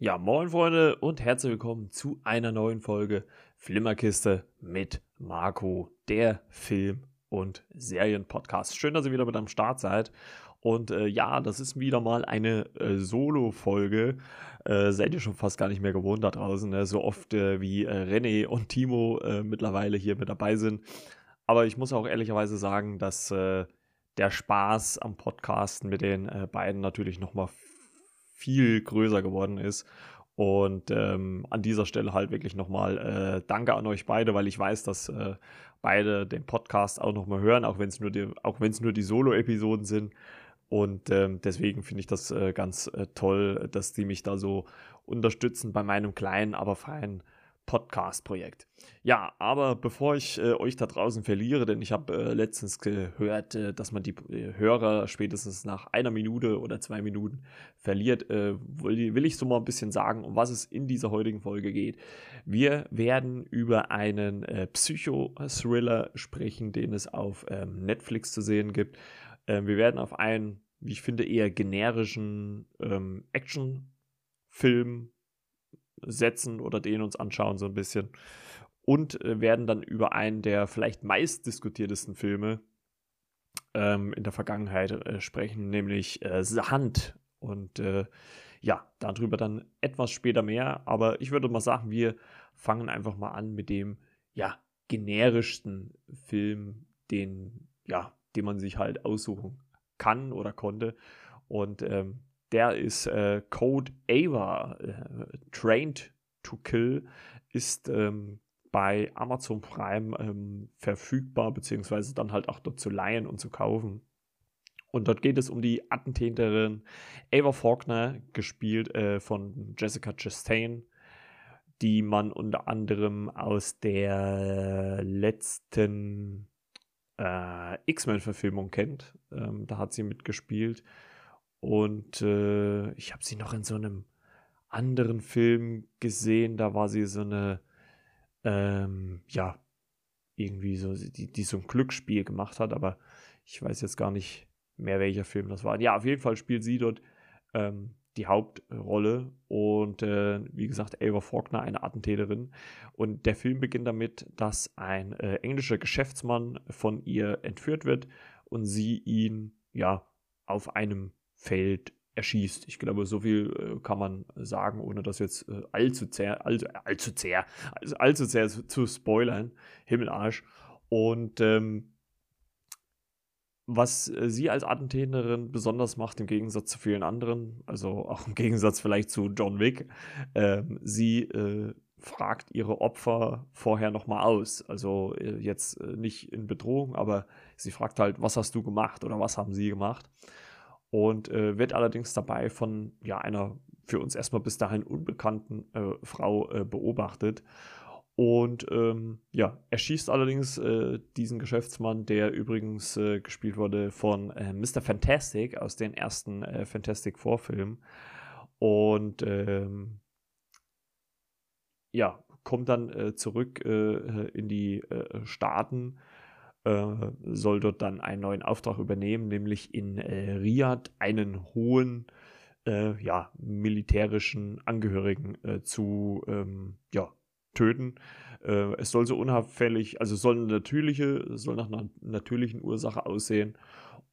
Ja, moin Freunde und herzlich willkommen zu einer neuen Folge Flimmerkiste mit Marco, der Film- und Serienpodcast. Schön, dass ihr wieder mit am Start seid. Und äh, ja, das ist wieder mal eine äh, Solo-Folge. Äh, seid ihr schon fast gar nicht mehr gewohnt da draußen, ne? so oft äh, wie äh, René und Timo äh, mittlerweile hier mit dabei sind. Aber ich muss auch ehrlicherweise sagen, dass der Spaß am Podcasten mit den beiden natürlich nochmal viel größer geworden ist. Und ähm, an dieser Stelle halt wirklich nochmal äh, Danke an euch beide, weil ich weiß, dass äh, beide den Podcast auch nochmal hören, auch wenn es nur die, die Solo-Episoden sind. Und ähm, deswegen finde ich das äh, ganz äh, toll, dass die mich da so unterstützen bei meinem kleinen, aber feinen Podcast-Projekt. Ja, aber bevor ich äh, euch da draußen verliere, denn ich habe äh, letztens gehört, äh, dass man die äh, Hörer spätestens nach einer Minute oder zwei Minuten verliert, äh, will, will, ich so mal ein bisschen sagen, um was es in dieser heutigen Folge geht. Wir werden über einen äh, Psycho-Thriller sprechen, den es auf ähm, Netflix zu sehen gibt. Ähm, wir werden auf einen, wie ich finde, eher generischen ähm, Action-Film setzen oder den uns anschauen, so ein bisschen. Und äh, werden dann über einen der vielleicht meist diskutiertesten Filme ähm, in der Vergangenheit äh, sprechen, nämlich äh, The Hand. Und äh, ja, darüber dann etwas später mehr. Aber ich würde mal sagen, wir fangen einfach mal an mit dem, ja, generischsten Film, den, ja, den man sich halt aussuchen kann oder konnte. Und ähm, der ist äh, Code Ava, äh, Trained to Kill, ist ähm, bei Amazon Prime ähm, verfügbar, beziehungsweise dann halt auch dort zu leihen und zu kaufen. Und dort geht es um die Attentäterin Ava Faulkner, gespielt äh, von Jessica Chastain, die man unter anderem aus der letzten äh, X-Men-Verfilmung kennt. Ähm, da hat sie mitgespielt. Und äh, ich habe sie noch in so einem anderen Film gesehen. Da war sie so eine, ähm, ja, irgendwie so, die, die so ein Glücksspiel gemacht hat, aber ich weiß jetzt gar nicht mehr, welcher Film das war. Ja, auf jeden Fall spielt sie dort ähm, die Hauptrolle und äh, wie gesagt, Ava Faulkner, eine Attentäterin. Und der Film beginnt damit, dass ein äh, englischer Geschäftsmann von ihr entführt wird und sie ihn ja auf einem Feld erschießt. Ich glaube, so viel äh, kann man sagen, ohne das jetzt äh, allzu sehr, allzu, allzu sehr, also allzu sehr zu, zu spoilern. Himmelarsch. Und ähm, was äh, sie als Attentäterin besonders macht, im Gegensatz zu vielen anderen, also auch im Gegensatz vielleicht zu John Wick, ähm, sie äh, fragt ihre Opfer vorher nochmal aus. Also äh, jetzt nicht in Bedrohung, aber sie fragt halt, was hast du gemacht oder was haben sie gemacht? Und äh, wird allerdings dabei von ja, einer für uns erstmal bis dahin unbekannten äh, Frau äh, beobachtet. Und ähm, ja, er schießt allerdings äh, diesen Geschäftsmann, der übrigens äh, gespielt wurde von äh, Mr. Fantastic aus den ersten Fantastic Vorfilmen. Und ähm, ja, kommt dann zurück in die Staaten soll dort dann einen neuen Auftrag übernehmen, nämlich in äh, Riyadh einen hohen äh, ja, militärischen Angehörigen äh, zu ähm, ja, töten. Äh, es soll so unauffällig, also soll eine natürliche, soll nach einer natürlichen Ursache aussehen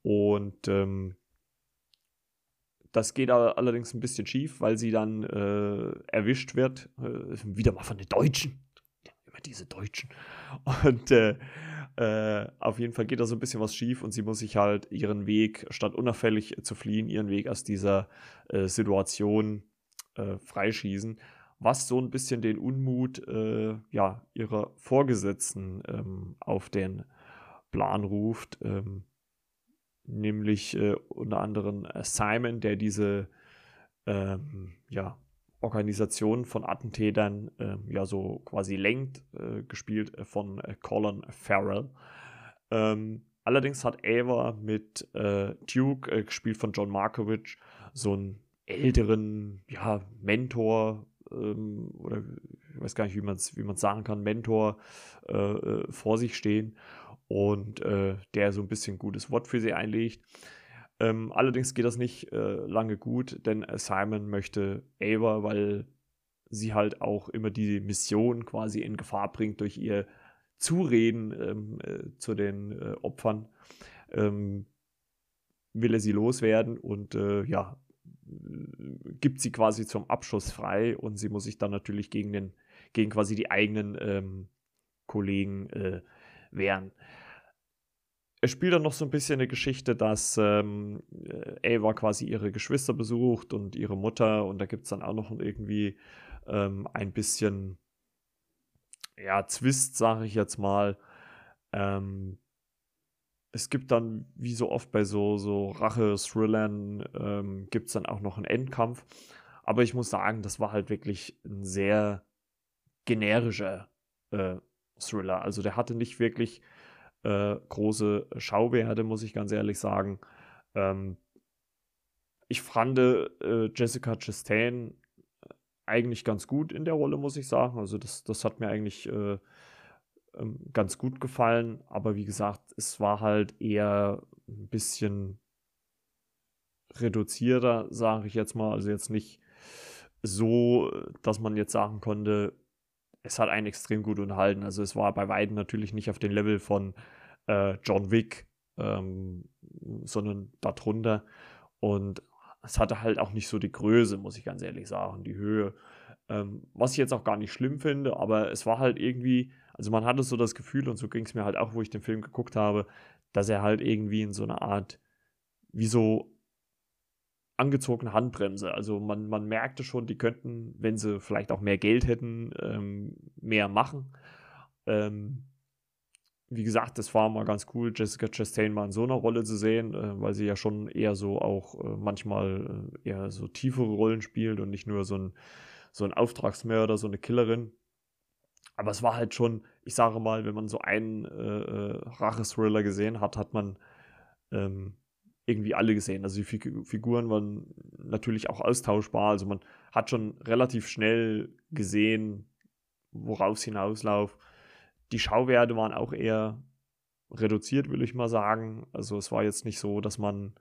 und ähm, das geht allerdings ein bisschen schief, weil sie dann äh, erwischt wird. Äh, wieder mal von den Deutschen. Immer diese Deutschen. Und äh, auf jeden Fall geht da so ein bisschen was schief und sie muss sich halt ihren Weg, statt unauffällig zu fliehen, ihren Weg aus dieser äh, Situation äh, freischießen. Was so ein bisschen den Unmut äh, ja, ihrer Vorgesetzten ähm, auf den Plan ruft. Ähm, nämlich äh, unter anderem Simon, der diese ähm, ja, Organisation von Attentätern äh, ja so quasi lenkt, äh, gespielt äh, von äh, Colin Farrell. Ähm, allerdings hat Ava mit äh, Duke, gespielt von John Markovich, so einen älteren ja, Mentor ähm, oder ich weiß gar nicht, wie man es wie sagen kann, Mentor vor sich stehen und der so ein bisschen gutes Wort für sie einlegt. Ähm, allerdings geht das nicht äh, lange gut, denn Simon möchte Ava, weil sie halt auch immer die Mission quasi in Gefahr bringt durch ihr Zureden ähm, äh, zu den äh, Opfern, ähm, will er sie loswerden und äh, ja, gibt sie quasi zum Abschuss frei und sie muss sich dann natürlich gegen den, gegen quasi die eigenen ähm, Kollegen äh, wehren. Es spielt dann noch so ein bisschen eine Geschichte, dass ähm, äh, Ava quasi ihre Geschwister besucht und ihre Mutter und da gibt es dann auch noch irgendwie ähm, ein bisschen, ja, Zwist, sage ich jetzt mal. Ähm, es gibt dann, wie so oft bei so, so Rache-Thrillern, ähm, gibt es dann auch noch einen Endkampf. Aber ich muss sagen, das war halt wirklich ein sehr generischer äh, Thriller. Also der hatte nicht wirklich äh, große Schauwerte, muss ich ganz ehrlich sagen. Ähm, ich fand äh, Jessica Chastain eigentlich ganz gut in der Rolle, muss ich sagen. Also das, das hat mir eigentlich äh, ähm, ganz gut gefallen. Aber wie gesagt, es war halt eher ein bisschen reduzierter, sage ich jetzt mal. Also jetzt nicht so, dass man jetzt sagen konnte, es hat einen extrem gut unterhalten. Also es war bei Weitem natürlich nicht auf dem Level von äh, John Wick, ähm, sondern darunter. Und es hatte halt auch nicht so die Größe, muss ich ganz ehrlich sagen, die Höhe. Ähm, was ich jetzt auch gar nicht schlimm finde, aber es war halt irgendwie, also man hatte so das Gefühl, und so ging es mir halt auch, wo ich den Film geguckt habe, dass er halt irgendwie in so einer Art, wie so angezogene Handbremse. Also man, man merkte schon, die könnten, wenn sie vielleicht auch mehr Geld hätten, ähm, mehr machen. Ähm, wie gesagt, das war mal ganz cool, Jessica Chastain mal in so einer Rolle zu sehen, äh, weil sie ja schon eher so auch äh, manchmal äh, eher so tiefere Rollen spielt und nicht nur so ein, so ein Auftragsmörder, so eine Killerin. Aber es war halt schon, ich sage mal, wenn man so einen äh, äh Rache-Thriller gesehen hat, hat man ähm, irgendwie alle gesehen. Also die Figuren waren natürlich auch austauschbar. Also man hat schon relativ schnell gesehen, worauf es hinauslauft die Schauwerte waren auch eher reduziert, will ich mal sagen. Also es war jetzt nicht so, dass man,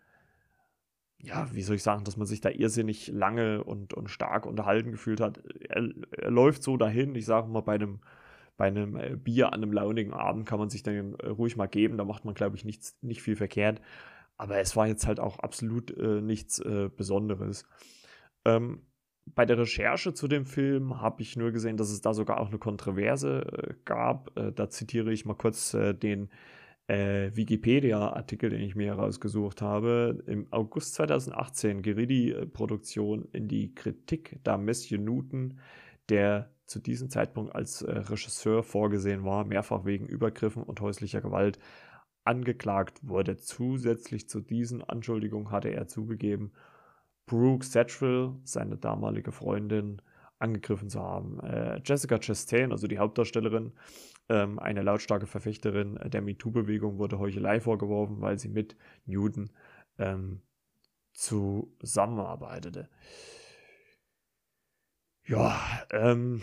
ja, wie soll ich sagen, dass man sich da irrsinnig lange und, und stark unterhalten gefühlt hat. Er, er läuft so dahin, ich sage mal, bei einem, bei einem äh, Bier an einem launigen Abend kann man sich dann äh, ruhig mal geben, da macht man, glaube ich, nichts, nicht viel verkehrt. Aber es war jetzt halt auch absolut äh, nichts äh, Besonderes. Ähm, bei der Recherche zu dem Film habe ich nur gesehen, dass es da sogar auch eine Kontroverse äh, gab. Äh, da zitiere ich mal kurz äh, den äh, Wikipedia-Artikel, den ich mir herausgesucht habe. Im August 2018 geriet die Produktion in die Kritik, da Matthew Newton, der zu diesem Zeitpunkt als Regisseur vorgesehen war, mehrfach wegen Übergriffen und häuslicher Gewalt angeklagt wurde. Zusätzlich zu diesen Anschuldigungen hatte er zugegeben, Brooke Satchel, seine damalige Freundin, angegriffen zu haben. Äh, Jessica Chastain, also die Hauptdarstellerin, ähm, eine lautstarke Verfechterin der MeToo-Bewegung, wurde Heuchelei vorgeworfen, weil sie mit Newton ähm, zusammenarbeitete. Ja, ähm,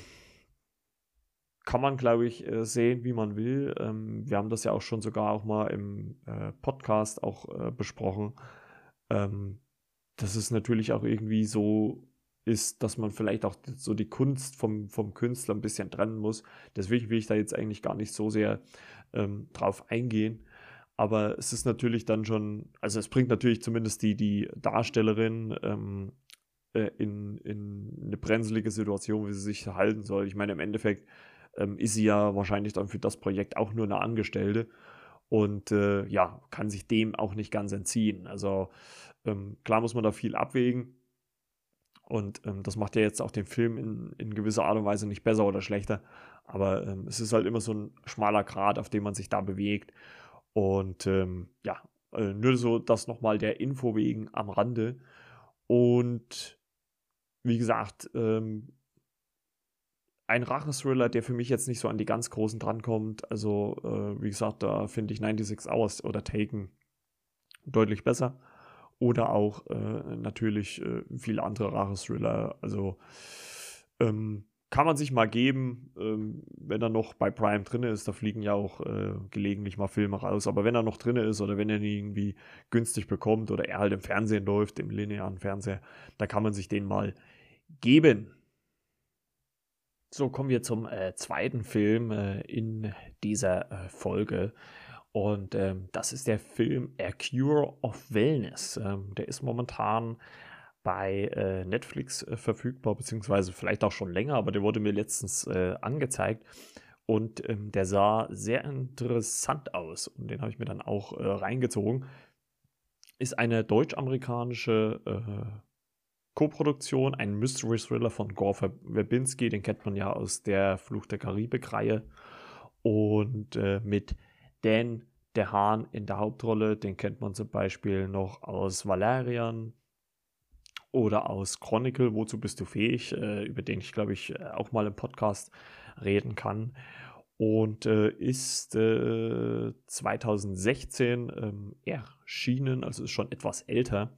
kann man, glaube ich, äh, sehen, wie man will. Ähm, wir haben das ja auch schon sogar auch mal im äh, Podcast auch äh, besprochen. Ähm, dass es natürlich auch irgendwie so ist, dass man vielleicht auch so die Kunst vom, vom Künstler ein bisschen trennen muss. Deswegen will ich da jetzt eigentlich gar nicht so sehr ähm, drauf eingehen. Aber es ist natürlich dann schon, also es bringt natürlich zumindest die, die Darstellerin ähm, äh, in, in eine brenzlige Situation, wie sie sich verhalten soll. Ich meine, im Endeffekt ähm, ist sie ja wahrscheinlich dann für das Projekt auch nur eine Angestellte und äh, ja, kann sich dem auch nicht ganz entziehen. Also ähm, klar muss man da viel abwägen. Und ähm, das macht ja jetzt auch den Film in, in gewisser Art und Weise nicht besser oder schlechter. Aber ähm, es ist halt immer so ein schmaler Grat, auf dem man sich da bewegt. Und ähm, ja, äh, nur so das nochmal der Info wegen am Rande. Und wie gesagt, ähm, ein Rachenthriller, der für mich jetzt nicht so an die ganz großen drankommt. Also, äh, wie gesagt, da finde ich 96 Hours oder Taken deutlich besser oder auch äh, natürlich äh, viele andere Rache-Thriller. Also ähm, kann man sich mal geben, ähm, wenn er noch bei Prime drin ist. Da fliegen ja auch äh, gelegentlich mal Filme raus. Aber wenn er noch drin ist oder wenn er ihn irgendwie günstig bekommt oder er halt im Fernsehen läuft, im linearen Fernseher, da kann man sich den mal geben. So kommen wir zum äh, zweiten Film äh, in dieser äh, Folge. Und ähm, das ist der Film A Cure of Wellness. Ähm, der ist momentan bei äh, Netflix äh, verfügbar, beziehungsweise vielleicht auch schon länger, aber der wurde mir letztens äh, angezeigt und ähm, der sah sehr interessant aus und den habe ich mir dann auch reingezogen. Ist eine deutsch-amerikanische Co-Produktion, ein Mystery Thriller von Gore Verbinski, den kennt man ja aus der Fluch der Karibik-Reihe und äh, mit Dan der Hahn in der Hauptrolle, den kennt man zum Beispiel noch aus Valerian, oder aus Chronicle, wozu bist du fähig, äh, über den ich glaube ich äh, auch mal im Podcast reden kann. Und äh, ist äh, 2016 ähm, erschienen, also ist schon etwas älter.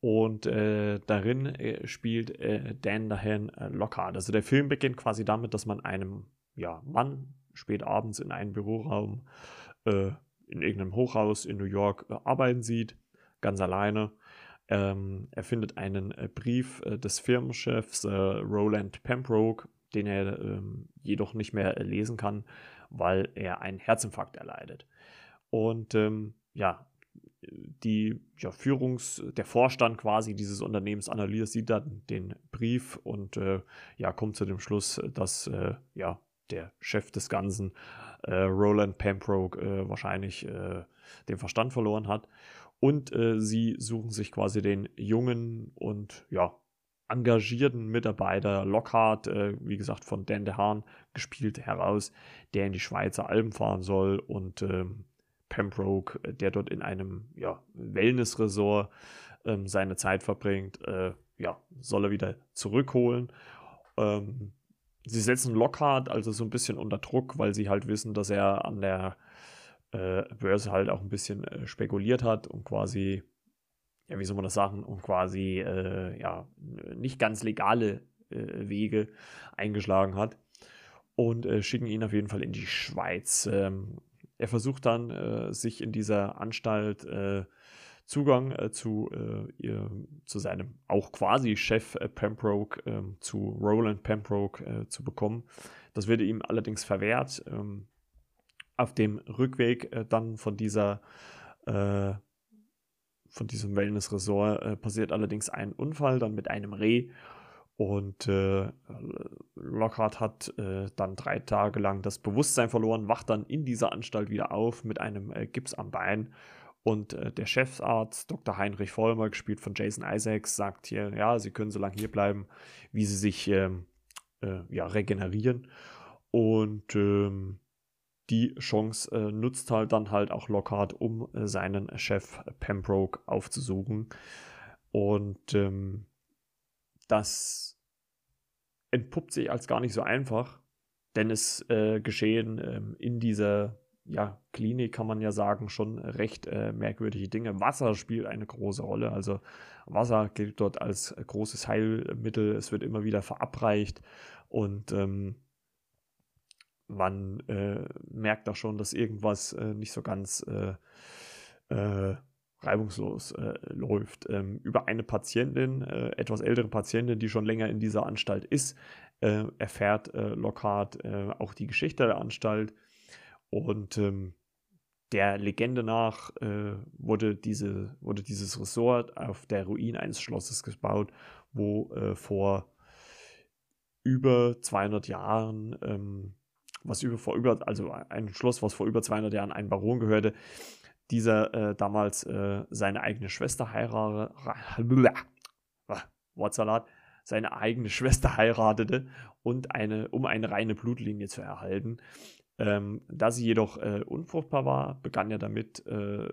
Und äh, darin äh, spielt Dan Dahan Lockhart. Also der Film beginnt quasi damit, dass man einem ja, Mann spät abends in einem Büroraum in irgendeinem Hochhaus in New York arbeiten sieht, ganz alleine ähm, er findet einen äh, Brief äh, des Firmenchefs äh, Roland Pembroke, den er ähm, jedoch nicht mehr äh, lesen kann, weil er einen Herzinfarkt erleidet. Und ähm, ja, die ja, Führungs-, der Vorstand quasi dieses Unternehmens analysiert dann den Brief und äh, ja, kommt zu dem Schluss, dass äh, ja, der Chef des Ganzen, Roland Pembroke, wahrscheinlich den Verstand verloren hat. Und äh, sie suchen sich quasi den jungen und ja, engagierten Mitarbeiter Lockhart, äh, wie gesagt von Dan DeHaan gespielt, heraus, der in die Schweizer Alpen fahren soll und ähm, Pembroke, äh, der dort in einem ja, Wellnessresort ähm, seine Zeit verbringt, äh, ja, soll er wieder zurückholen. Ähm, sie setzen Lockhart also so ein bisschen unter Druck, weil sie halt wissen, dass er an der äh, Börse halt auch ein bisschen äh, spekuliert hat und quasi, ja, wie soll man das sagen, und quasi, äh, ja, nicht ganz legale äh, Wege eingeschlagen hat und äh, schicken ihn auf jeden Fall in die Schweiz. Ähm, er versucht dann, äh, sich in dieser Anstalt Zugang äh, zu, äh, ihr, zu seinem auch quasi Chef äh, Pembroke, ähm, zu Roland Pembroke zu bekommen. Das wird ihm allerdings verwehrt. Ähm, auf dem Rückweg äh, dann von dieser äh, von diesem Wellness-Resort äh, passiert allerdings ein Unfall dann mit einem Reh und äh, Lockhart hat äh, dann drei Tage lang das Bewusstsein verloren, wacht dann in dieser Anstalt wieder auf mit einem äh, Gips am Bein und äh, der Chefsarzt, Dr. Heinrich Vollmer, gespielt von Jason Isaacs, sagt hier, ja, sie können so lange hier bleiben, wie sie sich ähm, äh, ja, regenerieren. Und ähm, die Chance äh, nutzt halt dann halt auch Lockhart, um äh, seinen Chef Pembroke aufzusuchen. Und ähm, das entpuppt sich als gar nicht so einfach, denn es äh, geschehen ähm, in dieser ja, Klinik, kann man ja sagen, schon recht äh, merkwürdige Dinge. Wasser spielt eine große Rolle. Also Wasser gilt dort als großes Heilmittel. Es wird immer wieder verabreicht und ähm, man äh, merkt auch schon, dass irgendwas äh, nicht so ganz äh, äh reibungslos äh, läuft. Ähm, über eine Patientin, äh, etwas ältere Patientin, die schon länger in dieser Anstalt ist, erfährt Lockhart auch die Geschichte der Anstalt. Und ähm, der Legende nach wurde, diese, wurde dieses Resort auf der Ruin eines Schlosses gebaut, wo vor über 200 Jahren ähm, was über, vor über, also ein Schloss, was vor über 200 Jahren einem Baron gehörte, dieser äh, damals äh, seine eigene Schwester heiratete, Wortsalat, seine eigene Schwester heiratete und eine, um eine reine Blutlinie zu erhalten. Ähm, da sie jedoch äh, unfruchtbar war, begann er damit, äh,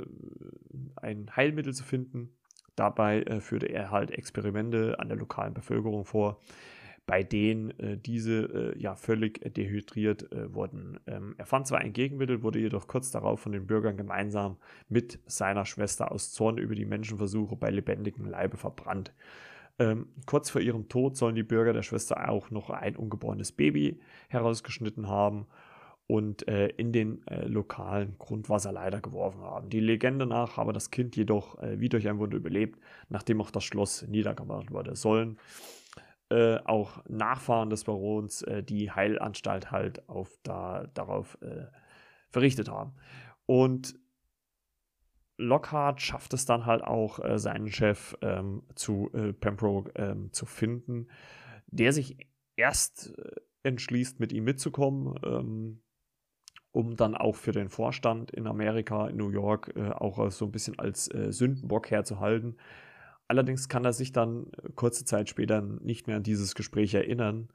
ein Heilmittel zu finden. Dabei äh, führte er halt Experimente an der lokalen Bevölkerung vor, bei denen äh, diese äh, ja völlig dehydriert äh, wurden. Ähm, er fand zwar ein Gegenmittel, wurde jedoch kurz darauf von den Bürgern gemeinsam mit seiner Schwester aus Zorn über die Menschenversuche bei lebendigem Leibe verbrannt. Ähm, kurz vor ihrem Tod sollen die Bürger der Schwester auch noch ein ungeborenes Baby herausgeschnitten haben und äh, in den äh, lokalen Grundwasserleiter geworfen haben. Die Legende nach habe das Kind jedoch äh, wie durch ein Wunder überlebt, nachdem auch das Schloss niedergemacht wurde. Sollen äh, auch Nachfahren des Barons äh, die Heilanstalt halt auf da, darauf äh, verrichtet haben. Und Lockhart schafft es dann halt auch, seinen Chef ähm, zu Pembroke ähm, zu finden, der sich erst entschließt, mit ihm mitzukommen. Ähm, um dann auch für den Vorstand in Amerika, in New York, äh, auch so ein bisschen als äh, Sündenbock herzuhalten. Allerdings kann er sich dann äh, kurze Zeit später nicht mehr an dieses Gespräch erinnern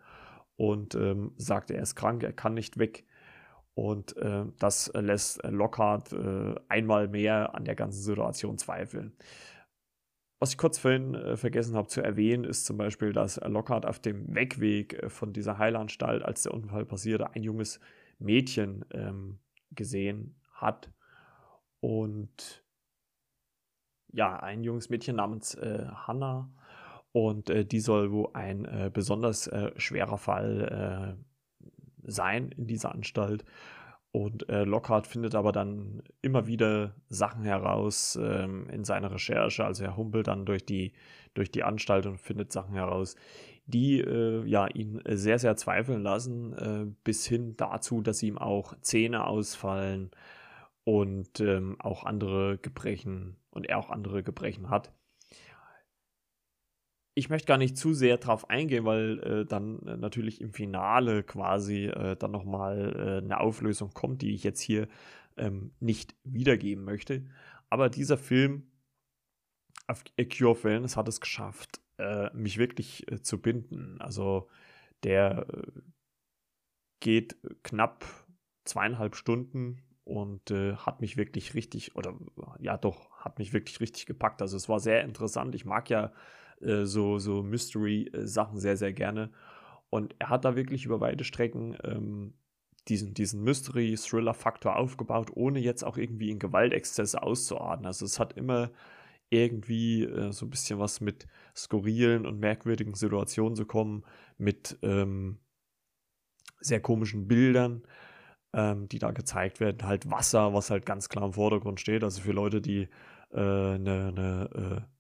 und ähm, sagt, er ist krank, er kann nicht weg. Und äh, das lässt Lockhart äh, einmal mehr an der ganzen Situation zweifeln. Was ich kurz vorhin äh, vergessen habe zu erwähnen, ist zum Beispiel, dass Lockhart auf dem Wegweg äh, von dieser Heilanstalt, als der Unfall passierte, ein junges Mädchen ähm, gesehen hat. Und ja, ein junges Mädchen namens äh, Hannah. Und äh, die soll wohl ein äh, besonders äh, schwerer Fall äh, sein in dieser Anstalt. Und äh, Lockhart findet aber dann immer wieder Sachen heraus ähm, in seiner Recherche. Also er humpelt dann durch die, durch die Anstalt und findet Sachen heraus, die ja, ihn sehr, sehr zweifeln lassen, bis hin dazu, dass ihm auch Zähne ausfallen und ähm, auch andere Gebrechen und er auch andere Gebrechen hat. Ich möchte gar nicht zu sehr darauf eingehen, weil äh, dann äh, natürlich im Finale quasi äh, dann nochmal äh, eine Auflösung kommt, die ich jetzt hier ähm, nicht wiedergeben möchte. Aber dieser Film, A Cure of Wellness, hat es geschafft, äh, mich wirklich äh, zu binden. Also der geht knapp zweieinhalb Stunden und äh, hat mich wirklich richtig, oder ja doch, hat mich wirklich richtig gepackt. Also es war sehr interessant. Ich mag ja äh, so, so Mystery-Sachen sehr, sehr gerne. Und er hat da wirklich über weite Strecken ähm, diesen, diesen Mystery-Thriller-Faktor aufgebaut, ohne jetzt auch irgendwie in Gewaltexzesse auszuarten. Also es hat immer irgendwie äh, so ein bisschen was mit skurrilen und merkwürdigen Situationen zu kommen, mit ähm, sehr komischen Bildern, ähm, die da gezeigt werden. Halt Wasser, was halt ganz klar im Vordergrund steht. Also für Leute, die eine äh, ne, ne,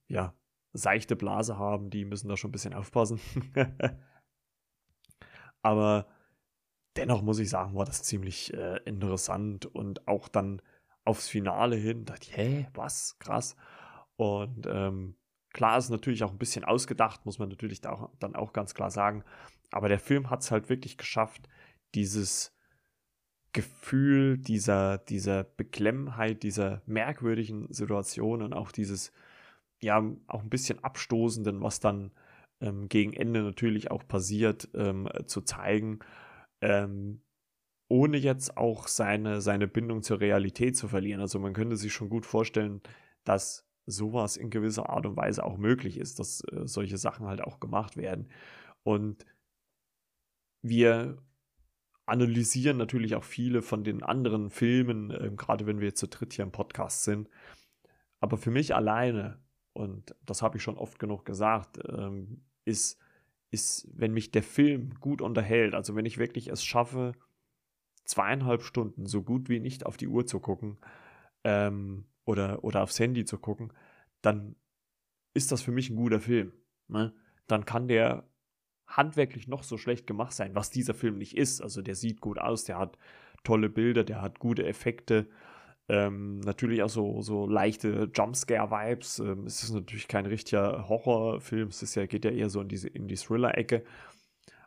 äh, ja, seichte Blase haben, die müssen da schon ein bisschen aufpassen. Aber dennoch muss ich sagen, war das ziemlich äh, interessant und auch dann aufs Finale hin dachte ich, hä, was? Krass. Und ähm, klar ist natürlich auch ein bisschen ausgedacht, muss man natürlich da auch, dann auch ganz klar sagen. Aber der Film hat es halt wirklich geschafft, dieses Gefühl dieser, dieser Beklemmheit, dieser merkwürdigen Situation und auch dieses, ja, auch ein bisschen Abstoßenden, was dann ähm, gegen Ende natürlich auch passiert, ähm, zu zeigen. Ähm, ohne jetzt auch seine, seine Bindung zur Realität zu verlieren. Also man könnte sich schon gut vorstellen, dass sowas in gewisser Art und Weise auch möglich ist, dass äh, solche Sachen halt auch gemacht werden. Und wir analysieren natürlich auch viele von den anderen Filmen, äh, gerade wenn wir jetzt zu dritt hier im Podcast sind. Aber für mich alleine, und das habe ich schon oft genug gesagt, ähm, ist, ist, wenn mich der Film gut unterhält, also wenn ich wirklich es schaffe, zweieinhalb Stunden so gut wie nicht auf die Uhr zu gucken, ähm, oder, oder aufs Handy zu gucken, dann ist das für mich ein guter Film. Ne? Dann kann der handwerklich noch so schlecht gemacht sein, was dieser Film nicht ist. Also der sieht gut aus, der hat tolle Bilder, der hat gute Effekte. Ähm, natürlich auch so, so leichte Jumpscare-Vibes. Ähm, es ist natürlich kein richtiger Horrorfilm, es ist ja, geht ja eher so in diese in die Thriller-Ecke.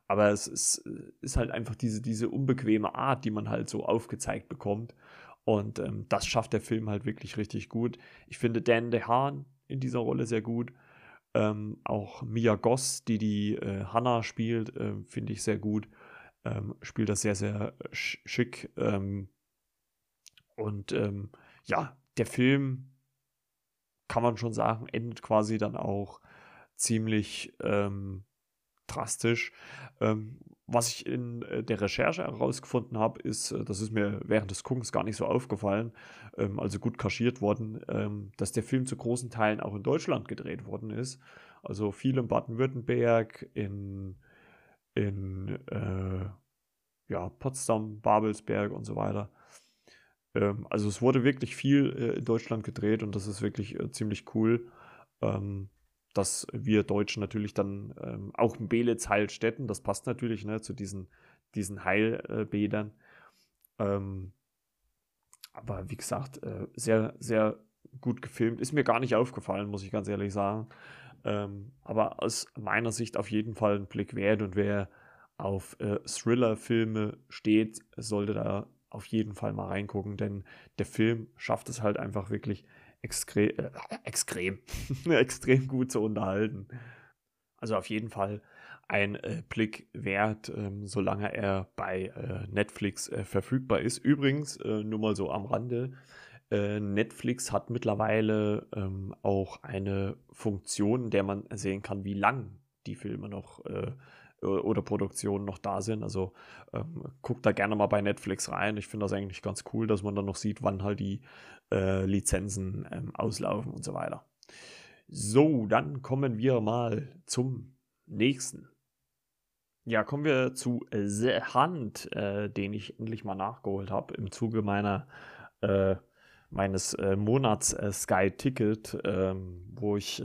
Aber es ist, ist halt einfach diese, diese unbequeme Art, die man halt so aufgezeigt bekommt. Und ähm, das schafft der Film halt wirklich richtig gut. Ich finde Dan DeHaan in dieser Rolle sehr gut. Ähm, auch Mia Goss, die die äh, Hannah spielt, äh, finde ich sehr gut. Ähm, spielt das sehr, sehr schick. Ähm, und ähm, ja, der Film, kann man schon sagen, endet quasi dann auch ziemlich ähm, drastisch. Was ich in äh, der Recherche herausgefunden habe, ist, äh, das ist mir während des Guckens gar nicht so aufgefallen, ähm, also gut kaschiert worden, ähm, dass der Film zu großen Teilen auch in Deutschland gedreht worden ist. Also viel in Baden-Württemberg, in, in äh, ja, Potsdam, Babelsberg und so weiter. Ähm, also es wurde wirklich viel äh, in Deutschland gedreht und das ist wirklich äh, ziemlich cool. Ähm, dass wir Deutschen natürlich dann ähm, auch in Belitz Heilstätten, das passt natürlich ne, zu diesen, diesen Heilbädern. Ähm, aber wie gesagt, äh, sehr, sehr gut gefilmt. Ist mir gar nicht aufgefallen, muss ich ganz ehrlich sagen. Ähm, aber aus meiner Sicht auf jeden Fall ein Blick wert und wer auf äh, Thriller-Filme steht, sollte da auf jeden Fall mal reingucken, denn der Film schafft es halt einfach wirklich extrem, äh, extrem, extrem gut zu unterhalten. Also auf jeden Fall ein äh, Blick wert, ähm, solange er bei äh, Netflix äh, verfügbar ist. Übrigens, äh, nur mal so am Rande, äh, Netflix hat mittlerweile ähm, auch eine Funktion, in der man sehen kann, wie lang die Filme noch äh, oder Produktionen noch da sind. Also ähm, guckt da gerne mal bei Netflix rein. Ich finde das eigentlich ganz cool, dass man dann noch sieht, wann halt die äh, Lizenzen ähm, auslaufen und so weiter. So, dann kommen wir mal zum nächsten. Ja, kommen wir zu The Hunt, äh, den ich endlich mal nachgeholt habe im Zuge meiner äh, meines äh, Monats äh, Sky Ticket, ähm, wo ich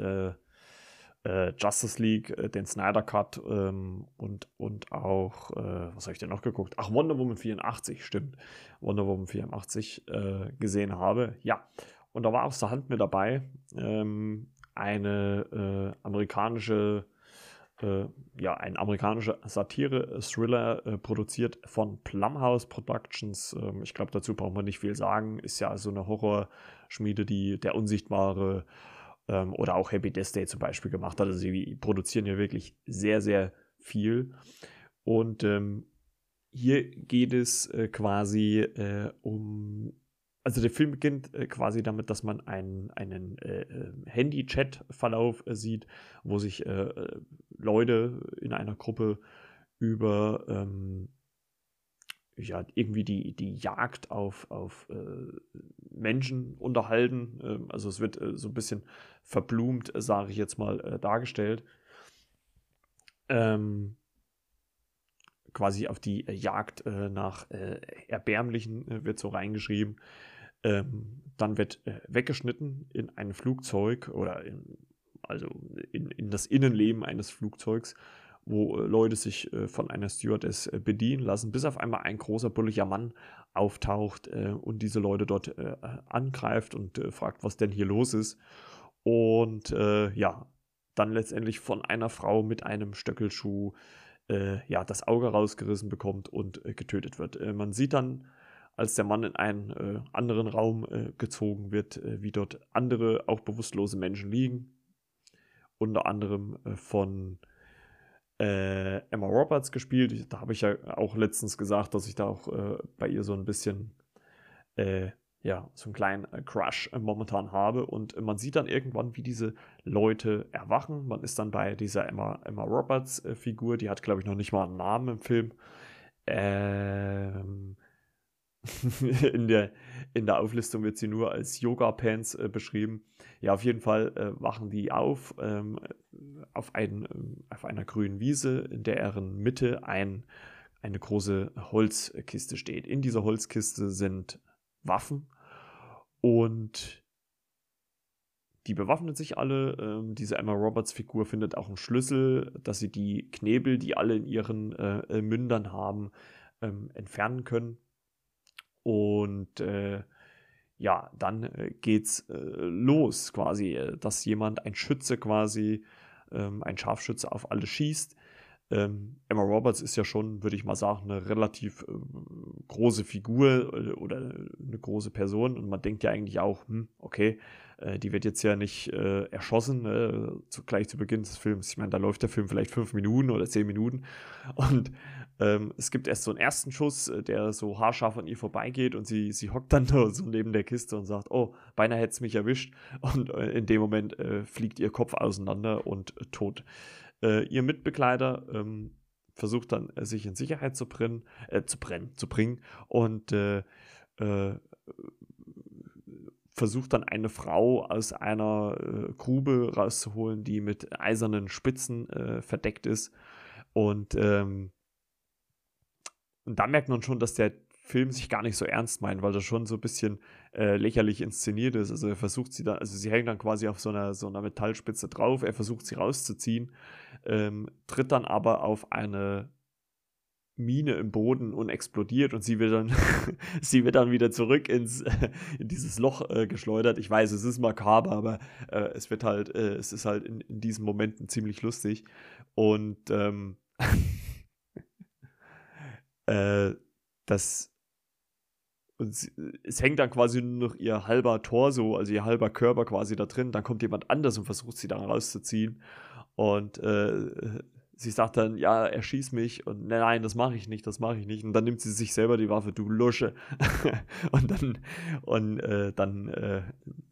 äh, Justice League, äh, den Snyder Cut ähm, und, und auch, äh, was habe ich denn noch geguckt? Ach, Wonder Woman 84, stimmt. Wonder Woman 84 äh, gesehen habe. Ja, und da war aus der Hand mit dabei ähm, eine äh, amerikanische äh, ja, ein amerikanischer Satire-Thriller produziert von Plumhouse Productions. Ähm, ich glaube, dazu braucht man nicht viel sagen. Ist ja so eine Horrorschmiede, die der unsichtbare ähm, oder auch Happy Death Day zum Beispiel gemacht hat. Also sie produzieren ja wirklich sehr, sehr viel. Und ähm, hier geht es äh, quasi äh, um, also der Film beginnt äh, quasi damit, dass man einen, einen äh, äh, Handy-Chat-Verlauf äh, sieht, wo sich Leute in einer Gruppe über ähm, ja, irgendwie die, die Jagd auf, auf äh, Menschen unterhalten. Ähm, also es wird äh, so ein bisschen verblumt, äh, sage ich jetzt mal, äh, dargestellt. Ähm, quasi auf die äh, Jagd äh, nach Erbärmlichen wird so reingeschrieben. Ähm, dann wird weggeschnitten in ein Flugzeug oder in, also in, in das Innenleben eines Flugzeugs wo äh, Leute sich äh, von einer Stewardess äh, bedienen lassen, bis auf einmal ein großer, bulliger Mann auftaucht und diese Leute dort angreift und fragt, was denn hier los ist. Und ja, dann letztendlich von einer Frau mit einem Stöckelschuh ja, das Auge rausgerissen bekommt und getötet wird. man sieht dann, als der Mann in einen anderen Raum gezogen wird, wie dort andere, auch bewusstlose Menschen liegen. Unter anderem von äh, Emma Roberts gespielt. Da habe ich ja auch letztens gesagt, dass ich da auch äh, bei ihr so ein bisschen, äh, ja, so einen kleinen äh, Crush äh, momentan habe. Und man sieht dann irgendwann, wie diese Leute erwachen. Man ist dann bei dieser Emma, Emma Roberts äh, die hat, glaube ich, noch nicht mal einen Namen im Film. Ähm, in, der, in der Auflistung wird sie nur als Yoga-Pants äh, beschrieben. Ja, auf jeden Fall äh, wachen die auf ähm, auf, ein, ähm, auf einer grünen Wiese, in deren Mitte ein, eine große Holzkiste steht. In dieser Holzkiste sind Waffen und die bewaffnen sich alle. Ähm, diese Emma Roberts Figur findet auch einen Schlüssel, dass sie die Knebel, die alle in ihren äh, äh Mündern haben, ähm, entfernen können. Und äh, ja, dann äh, geht's äh, los quasi, äh, dass jemand, ein Schütze quasi, ähm, ein Scharfschütze auf alle schießt. Ähm, Emma Roberts ist ja schon, würde ich mal sagen, eine relativ äh, große Figur äh, oder eine große Person und man denkt ja eigentlich auch, hm, okay, äh, die wird jetzt ja nicht äh, erschossen, äh, zu, gleich zu Beginn des Films. Ich meine, da läuft der Film vielleicht fünf Minuten oder zehn Minuten und ähm, es gibt erst so einen ersten Schuss, äh, der so haarscharf an ihr vorbeigeht und sie, sie hockt dann so neben der Kiste und sagt, oh, beinahe hätte es mich erwischt und äh, in dem Moment fliegt ihr Kopf auseinander und tot. ihr Mitbegleiter ähm, versucht dann, sich in Sicherheit zu brennen, äh, zu brennen, zu bringen und äh, äh, versucht dann eine Frau aus einer äh, Grube rauszuholen, die mit eisernen Spitzen äh, verdeckt ist. Und, ähm, und da merkt man schon, dass der Film sich gar nicht so ernst meint, weil das schon so ein bisschen äh, lächerlich inszeniert ist. Also er versucht sie dann, also sie hängt dann quasi auf so einer, so einer Metallspitze drauf, er versucht sie rauszuziehen, ähm, tritt dann aber auf eine Mine im Boden und explodiert und sie wird dann, sie wird dann wieder zurück ins, in dieses Loch äh, geschleudert. Ich weiß, es ist makaber, aber äh, es wird halt, äh, es ist halt in, in, diesen Momenten ziemlich lustig. Und ähm, äh, das und sie, es hängt dann quasi nur noch ihr halber Torso, also ihr halber Körper quasi da drin. Dann kommt jemand anders und versucht sie dann rauszuziehen. Und äh, sie sagt dann, ja, erschieß mich und nein, nein, das mache ich nicht, das mache ich nicht. Und dann nimmt sie sich selber die Waffe, du Lusche. und dann, und äh, dann, äh,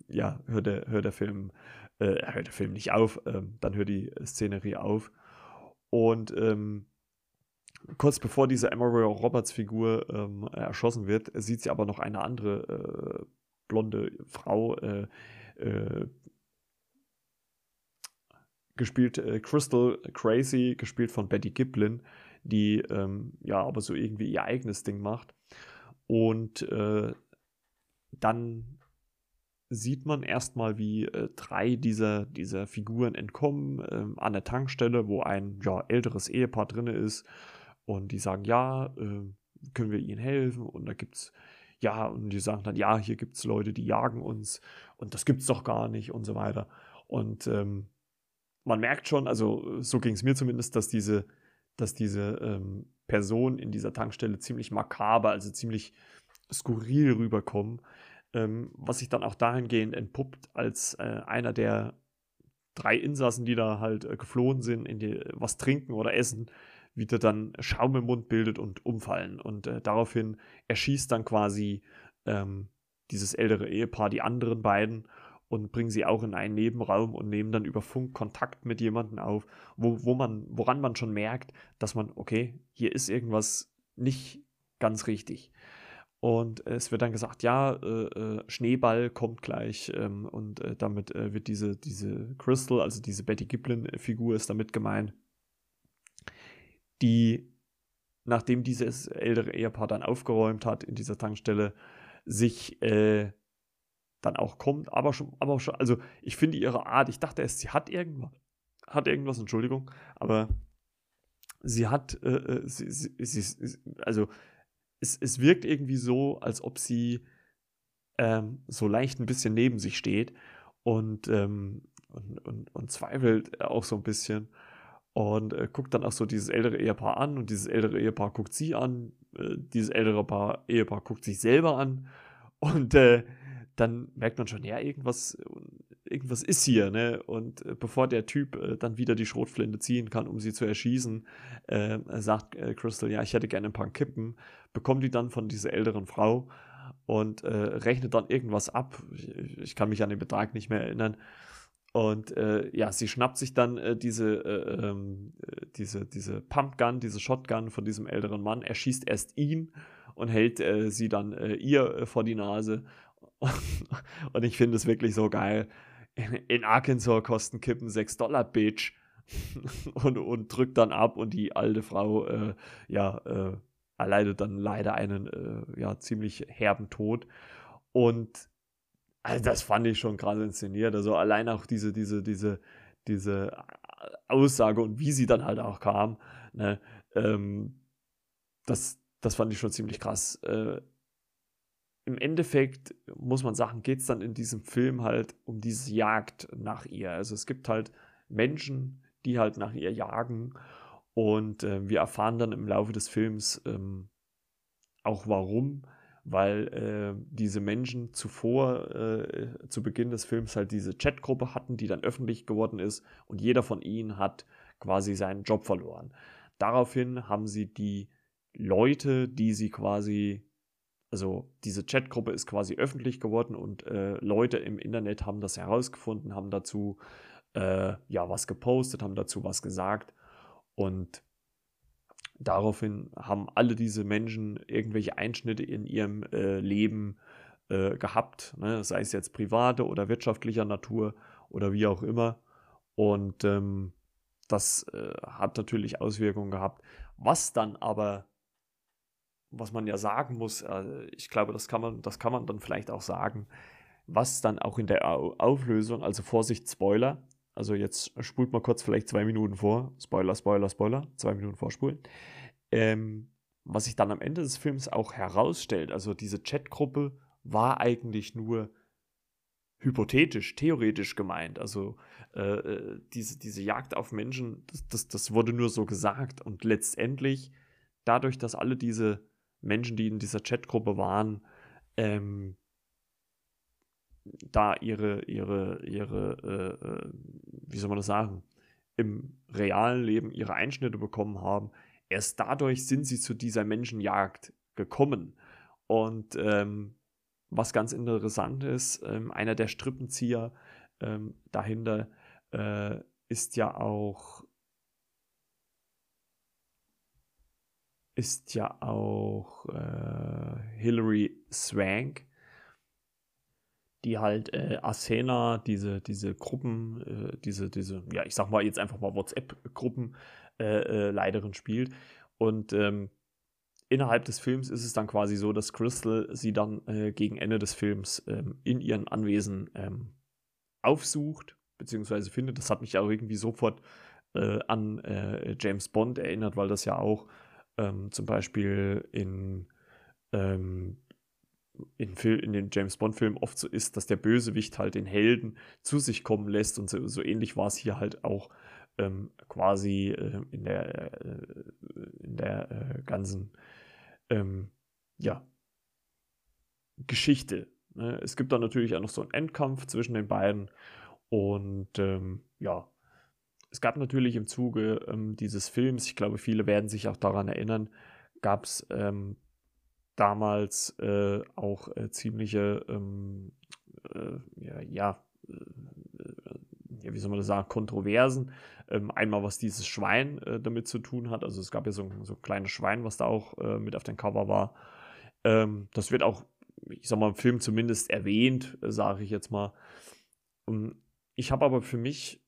ja, hört der, hört der Film, äh, hört der Film nicht auf, ähm, dann hört die Szenerie auf. Und ähm, kurz bevor diese Emery Roberts Figur ähm, erschossen wird, sieht sie aber noch eine andere äh, blonde Frau, äh, äh, gespielt äh, Crystal Crazy, gespielt von Betty Giblin, die ähm, ja aber so irgendwie ihr eigenes Ding macht. Und äh, dann sieht man erstmal, wie äh, drei dieser, dieser Figuren entkommen ähm, an der Tankstelle, wo ein ja, älteres Ehepaar drin ist. Und die sagen, ja, äh, können wir ihnen helfen? Und da gibt es, ja, und die sagen dann, ja, hier gibt es Leute, die jagen uns und das gibt es doch gar nicht und so weiter. Und ähm, man merkt schon, also so ging es mir zumindest, dass diese, dass diese ähm, Personen in dieser Tankstelle ziemlich makaber, also ziemlich skurril rüberkommen, ähm, was sich dann auch dahingehend entpuppt, als äh, einer der drei Insassen, die da halt äh, geflohen sind, in die, was trinken oder essen, wieder dann Schaum im Mund bildet und umfallen. Und äh, daraufhin erschießt dann quasi ähm, dieses ältere Ehepaar die anderen beiden und bringen sie auch in einen Nebenraum und nehmen dann über Funk Kontakt mit jemandem auf, wo, wo man, woran man schon merkt, dass man, okay, hier ist irgendwas nicht ganz richtig. Und es wird dann gesagt, ja, äh, äh, Schneeball kommt gleich ähm, und äh, damit äh, wird diese, diese Crystal, also diese Betty Giblin-Figur ist damit gemeint, die, nachdem dieses ältere Ehepaar dann aufgeräumt hat in dieser Tankstelle, sich äh, dann auch kommt, aber schon, aber schon, also ich finde ihre Art, ich dachte erst, sie hat irgendwas, hat irgendwas, Entschuldigung, aber sie hat, äh, äh sie, sie, sie, also es, es wirkt irgendwie so, als ob sie ähm, so leicht ein bisschen neben sich steht und, ähm, und, und, und, zweifelt auch so ein bisschen und äh, guckt dann auch so dieses ältere Ehepaar an und dieses ältere Ehepaar guckt sie an, äh, dieses ältere Paar, Ehepaar guckt sich selber an und äh, dann merkt man schon, ja, irgendwas, irgendwas ist hier, ne? Und äh, bevor der Typ äh, dann wieder die Schrotflinte ziehen kann, um sie zu erschießen, äh, sagt äh, Crystal, ja, ich hätte gerne ein paar Kippen, bekommt die dann von dieser älteren Frau und äh, rechnet dann irgendwas ab. Ich, ich, kann mich an den Betrag nicht mehr erinnern. Und äh, ja, sie schnappt sich dann diese, ähm, diese, diese Pumpgun, diese Shotgun von diesem älteren Mann, erschießt erst ihn und hält sie dann ihr vor die Nase und ich finde es wirklich so geil. In Arkansas kosten Kippen 6 Dollar, Bitch. und, und drückt dann ab und die alte Frau, äh, ja, äh, erleidet dann leider einen, äh, ja, ziemlich herben Tod. Und also das fand ich schon krass inszeniert. Also allein auch diese, diese, diese, diese Aussage und wie sie dann halt auch kam, ne, ähm, das, das fand ich schon ziemlich krass. Äh, im Endeffekt muss man sagen, geht es dann in diesem Film halt um diese Jagd nach ihr. Also es gibt halt Menschen, die halt nach ihr jagen und äh, wir erfahren dann im Laufe des Films ähm, auch warum, weil äh, diese Menschen zuvor, äh, zu Beginn des Films halt diese Chatgruppe hatten, die dann öffentlich geworden ist und jeder von ihnen hat quasi seinen Job verloren. Daraufhin haben sie die Leute, die sie quasi also diese Chatgruppe ist quasi öffentlich geworden und äh, Leute im Internet haben das herausgefunden, haben dazu äh, ja was gepostet, haben dazu was gesagt und daraufhin haben alle diese Menschen irgendwelche Einschnitte in ihrem äh, Leben äh, gehabt, ne? sei es jetzt private oder wirtschaftlicher Natur oder wie auch immer. Und ähm, das äh, hat natürlich Auswirkungen gehabt. Was dann aber, was man ja sagen muss, äh, ich glaube, das kann man, das kann man dann vielleicht auch sagen, was dann auch in der Auflösung, also Vorsicht, Spoiler, also jetzt spult mal kurz vielleicht zwei Minuten vor, Spoiler, Spoiler, Spoiler, zwei Minuten vorspulen, ähm, was sich dann am Ende des Films auch herausstellt, also diese Chatgruppe war eigentlich nur hypothetisch, theoretisch gemeint. Also äh, äh, diese, diese Jagd auf Menschen, das, das, das wurde nur so gesagt. Und letztendlich, dadurch, dass alle diese Menschen, die in dieser Chatgruppe waren, ähm, da ihre, ihre, ihre, äh, äh, wie soll man das sagen, im realen Leben ihre Einschnitte bekommen haben, erst dadurch sind sie zu dieser Menschenjagd gekommen. Und ähm, was ganz interessant ist, ähm, einer der Strippenzieher ähm, dahinter äh, ist ja auch ist ja auch äh, Hilary Swank, die halt äh, Asena, diese, diese Gruppen, äh, diese, diese, ja, ich sag mal jetzt einfach mal WhatsApp-Gruppen äh, äh, spielt. Und ähm, innerhalb des Films ist es dann quasi so, dass Crystal sie dann äh, gegen Ende des Films ähm, in ihren Anwesen ähm, aufsucht, beziehungsweise findet. Das hat mich auch irgendwie sofort an James Bond erinnert, weil das ja auch ähm, zum Beispiel in, ähm, in, in, den James Bond-Filmen oft so ist, dass der Bösewicht halt den Helden zu sich kommen lässt und so, so ähnlich war es hier halt auch ähm, quasi äh, in der, äh, in der äh, ganzen ähm, ja, Geschichte. Ne? Es gibt dann natürlich auch noch so einen Endkampf zwischen den beiden und ähm, ja, es gab natürlich im Zuge ähm, dieses Films, ich glaube, viele werden sich auch daran erinnern, gab es ähm, damals äh, auch äh, ziemliche, ähm, äh, ja, ja, ja, wie soll man das sagen, Kontroversen. Ähm, einmal, was dieses Schwein äh, damit zu tun hat. Also es gab ja so, so ein kleines Schwein, was da auch äh, mit auf dem Cover war. Ähm, das wird auch, ich sag mal, im Film zumindest erwähnt, äh, sage ich jetzt mal. Und ich habe aber für mich,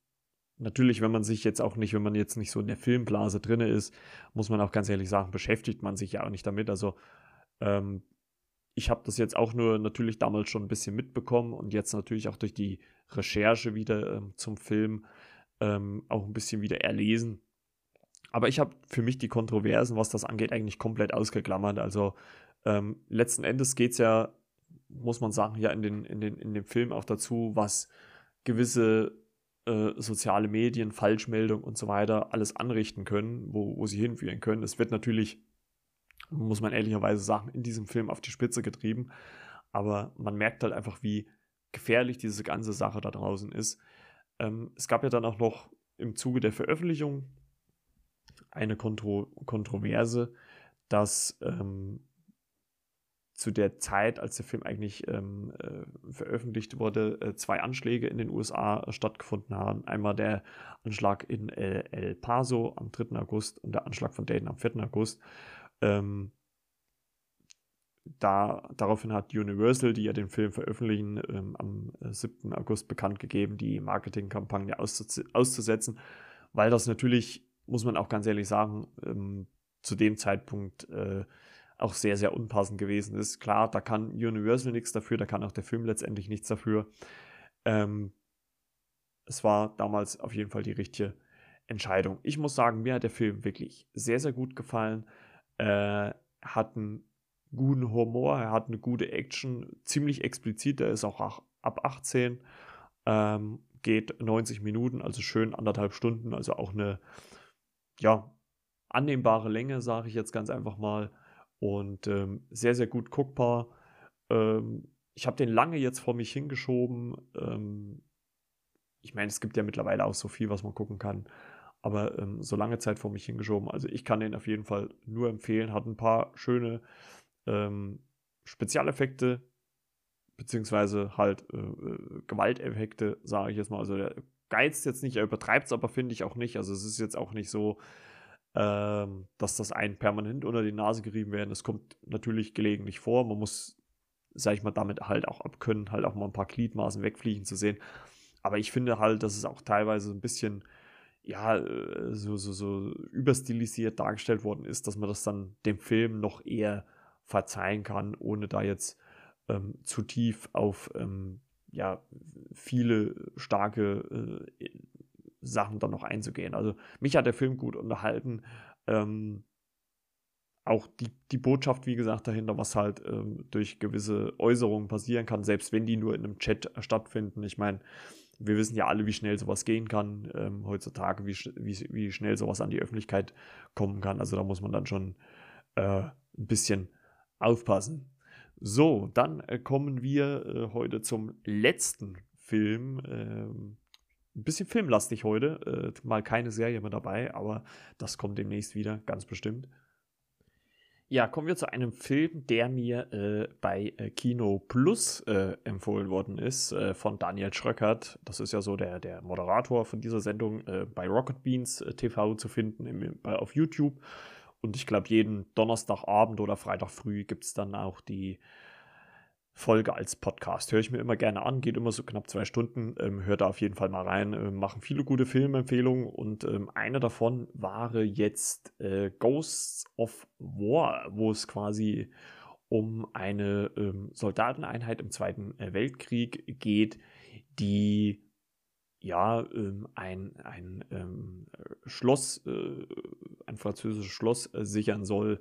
natürlich, wenn man sich jetzt auch nicht, wenn man jetzt nicht so in der Filmblase drin ist, muss man auch ganz ehrlich sagen, beschäftigt man sich ja auch nicht damit. Also ähm, ich habe das jetzt auch nur natürlich damals schon ein bisschen mitbekommen und jetzt natürlich auch durch die Recherche wieder ähm, zum Film ähm, auch ein bisschen wieder erlesen. Aber ich habe für mich die Kontroversen, was das angeht, eigentlich komplett ausgeklammert. Also ähm, letzten Endes geht es ja, muss man sagen, ja in, den, in, den, in dem Film auch dazu, was gewisse äh, soziale Medien, Falschmeldungen und so weiter alles anrichten können, wo, wo sie hinführen können. Es wird natürlich muss man ehrlicherweise sagen, in diesem Film auf die Spitze getrieben. Aber man merkt halt einfach, wie gefährlich diese ganze Sache da draußen ist. Ähm, es gab ja dann auch noch im Zuge der Veröffentlichung eine Kontro Kontroverse, dass ähm, zu der Zeit, als der Film eigentlich ähm, äh, veröffentlicht wurde, äh, zwei Anschläge in den USA äh, stattgefunden haben. Einmal der Anschlag in äh, El Paso am 3. August und der Anschlag von Dayton am 4. August. Ähm, da, daraufhin hat Universal, die ja den Film veröffentlichen, ähm, am 7. Äh, August bekannt gegeben, die Marketingkampagne auszusetzen, weil das natürlich, muss man auch ganz ehrlich sagen, ähm, zu dem Zeitpunkt auch sehr, sehr unpassend gewesen ist. Klar, da kann Universal nichts dafür, da kann auch der Film letztendlich nichts dafür. Ähm, es war damals auf jeden Fall die richtige Entscheidung. Ich muss sagen, mir hat der Film wirklich sehr, sehr gut gefallen. Äh, hat einen guten Humor, er hat eine gute Action, ziemlich explizit, er ist auch ab 18, ähm, geht 90 Minuten, also schön anderthalb Stunden, also auch eine, ja, annehmbare Länge, sage ich jetzt ganz einfach mal. Und ähm, sehr, sehr gut guckbar. Ähm, ich habe den lange jetzt vor mich hingeschoben. Ähm, ich meine, es gibt ja mittlerweile auch so viel, was man gucken kann aber ähm, so lange Zeit vor mich hingeschoben. Also ich kann den auf jeden Fall nur empfehlen. Hat ein paar schöne ähm, Spezialeffekte, beziehungsweise halt äh, äh Gewalteffekte, sage ich jetzt mal. Also der geizt jetzt nicht, er übertreibt es aber, finde ich auch nicht. Also es ist jetzt auch nicht so, ähm, dass das einen permanent unter die Nase gerieben werden. Das kommt natürlich gelegentlich vor. Man muss, sag ich mal, damit halt auch abkönnen, halt auch mal ein paar Gliedmaßen wegfliegen zu sehen. Aber ich finde halt, dass es auch teilweise ein bisschen, ja, äh, so, so, so überstilisiert dargestellt worden ist, dass man das dann dem Film noch eher verzeihen kann, ohne da jetzt ähm, zu tief auf ähm, ja, viele starke äh, Sachen dann noch einzugehen. Also mich hat der Film gut unterhalten. Ähm, auch die, die Botschaft, wie gesagt, dahinter, was halt ähm, durch gewisse Äußerungen passieren kann, selbst wenn die nur in einem Chat stattfinden. Ich meine, wir wissen ja alle, wie schnell sowas gehen kann ähm, heutzutage, wie, wie, wie schnell sowas an die Öffentlichkeit kommen kann. Also da muss man dann schon äh, ein bisschen aufpassen. So, dann äh, kommen wir äh, heute zum letzten Film. Ein bisschen filmlastig heute. Äh, mal keine Serie mehr dabei, aber das kommt demnächst wieder, ganz bestimmt. Ja, kommen wir zu einem Film, der mir äh, bei äh, Kino Plus äh, empfohlen worden ist, äh, von Daniel Schröckert. Das ist ja so der, der Moderator von dieser Sendung äh, bei Rocket Beans äh, TV zu finden im, auf YouTube. Und ich glaube, jeden Donnerstagabend oder Freitag früh gibt es dann auch die Folge als Podcast. Höre ich mir immer gerne an, geht immer so knapp zwei Stunden. Ähm, hört da auf jeden Fall mal rein. Ähm, machen viele gute Filmempfehlungen und ähm, eine davon war jetzt äh, Ghosts of War, wo es quasi um eine ähm, Soldateneinheit im Zweiten äh, Weltkrieg geht, die ja ähm, ein, ein ähm, Schloss, äh, ein französisches Schloss äh, sichern soll,